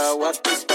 what this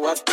meto